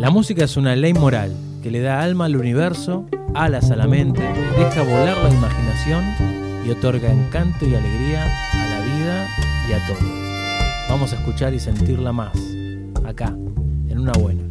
La música es una ley moral que le da alma al universo, alas a la mente, deja volar la imaginación y otorga encanto y alegría a la vida y a todo. Vamos a escuchar y sentirla más, acá, en una buena.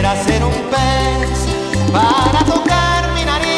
será ser um pé.